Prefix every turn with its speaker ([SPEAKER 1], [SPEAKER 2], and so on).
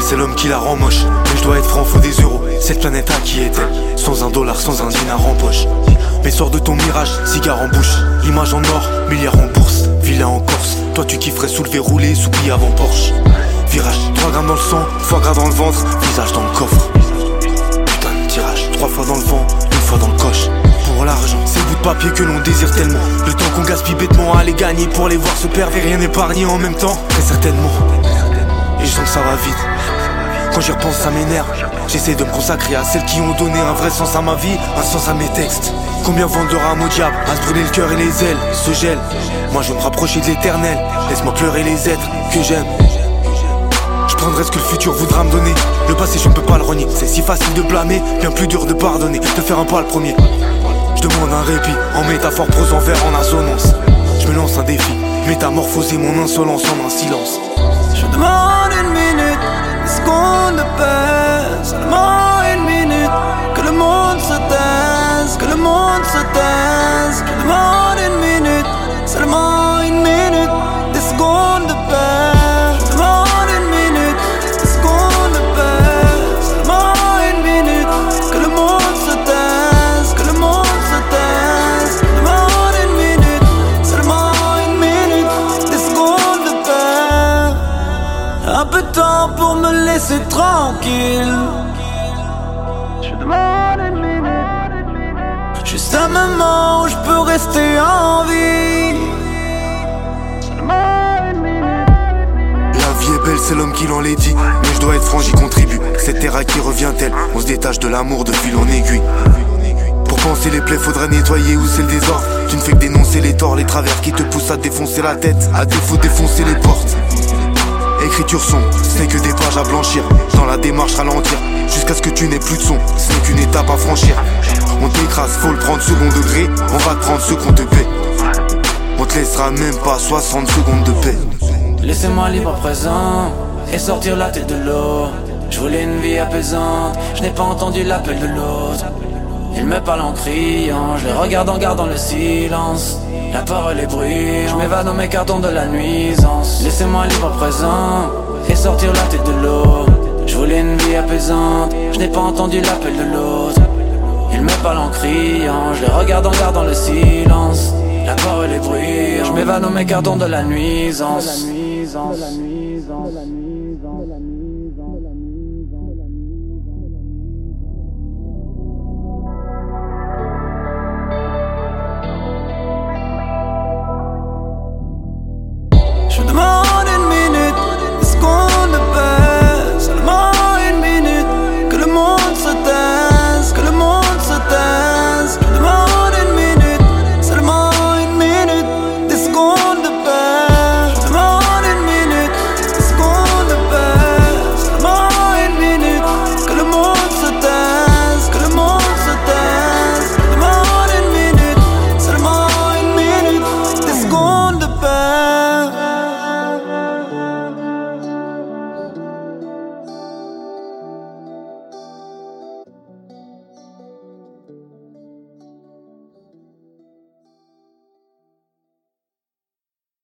[SPEAKER 1] c'est l'homme qui la rend moche. Mais je dois être franc, faut des euros. Cette planète à qui est-elle Sans un dollar, sans un dinar en poche. Mais sors de ton mirage, cigare en bouche. Image en or, milliard en bourse. Villa en Corse. Toi, tu kifferais soulever, rouler, soupli avant Porsche. Virage, 3 grammes dans le sang, foie gras dans le ventre, visage dans le coffre. Putain de tirage, trois fois dans le vent, une fois dans le coche. Pour l'argent, c'est le bout de papier que l'on désire tellement. Le temps qu'on gaspille bêtement à les gagner pour les voir se perdre et rien épargner en même temps. Très certainement. Et je sens que ça va vite. Quand j'y repense, ça m'énerve. J'essaie de me consacrer à celles qui ont donné un vrai sens à ma vie, un sens à mes textes. Combien vendent de rames au diable à se brûler le cœur et les ailes se gèlent. Moi je veux me rapprocher de l'éternel. Laisse-moi pleurer les êtres que j'aime. Je prendrai ce que le futur voudra me donner. Le passé, je ne peux pas le renier. C'est si facile de blâmer, bien plus dur de pardonner, de faire un pas le premier. Je demande un répit, en métaphore, prose en vers, en assonance. Je me lance un défi, métamorphoser mon insolence en un silence.
[SPEAKER 2] Temps pour me laisser tranquille. Je demande une minute. Juste un moment où je peux rester en vie.
[SPEAKER 1] La vie est belle, c'est l'homme qui l'en l'est dit. Mais je dois être franc, j'y contribue. Cette terre à qui revient-elle? On se détache de l'amour de fil en aiguille. Pour penser les plaies, faudrait nettoyer où c'est le désordre. Tu ne fais que dénoncer les torts, les travers qui te poussent à défoncer la tête. À défaut, défoncer les portes. Écriture son, ce n'est que des pages à blanchir. Dans la démarche, ralentir. Jusqu'à ce que tu n'aies plus de son, ce n'est qu'une étape à franchir. On t'écrase, faut le prendre second degré. On va te prendre ce qu'on te paie. On te laissera même pas 60 secondes de paix.
[SPEAKER 2] Laissez-moi libre à présent et sortir la tête de l'eau. Je voulais une vie apaisante, je n'ai pas entendu l'appel de l'autre. Il me parle en criant, je le regarde en gardant le silence. La parole est bruyante, je m'évade dans mes cartons de la nuisance. Laissez-moi libre présent et sortir la tête de l'eau. Je voulais une vie apaisante, je n'ai pas entendu l'appel de l'autre. Il me parle en criant, je le regarde en gardant le silence. La parole est bruyante, je m'évade dans mes cartons de
[SPEAKER 3] la nuisance.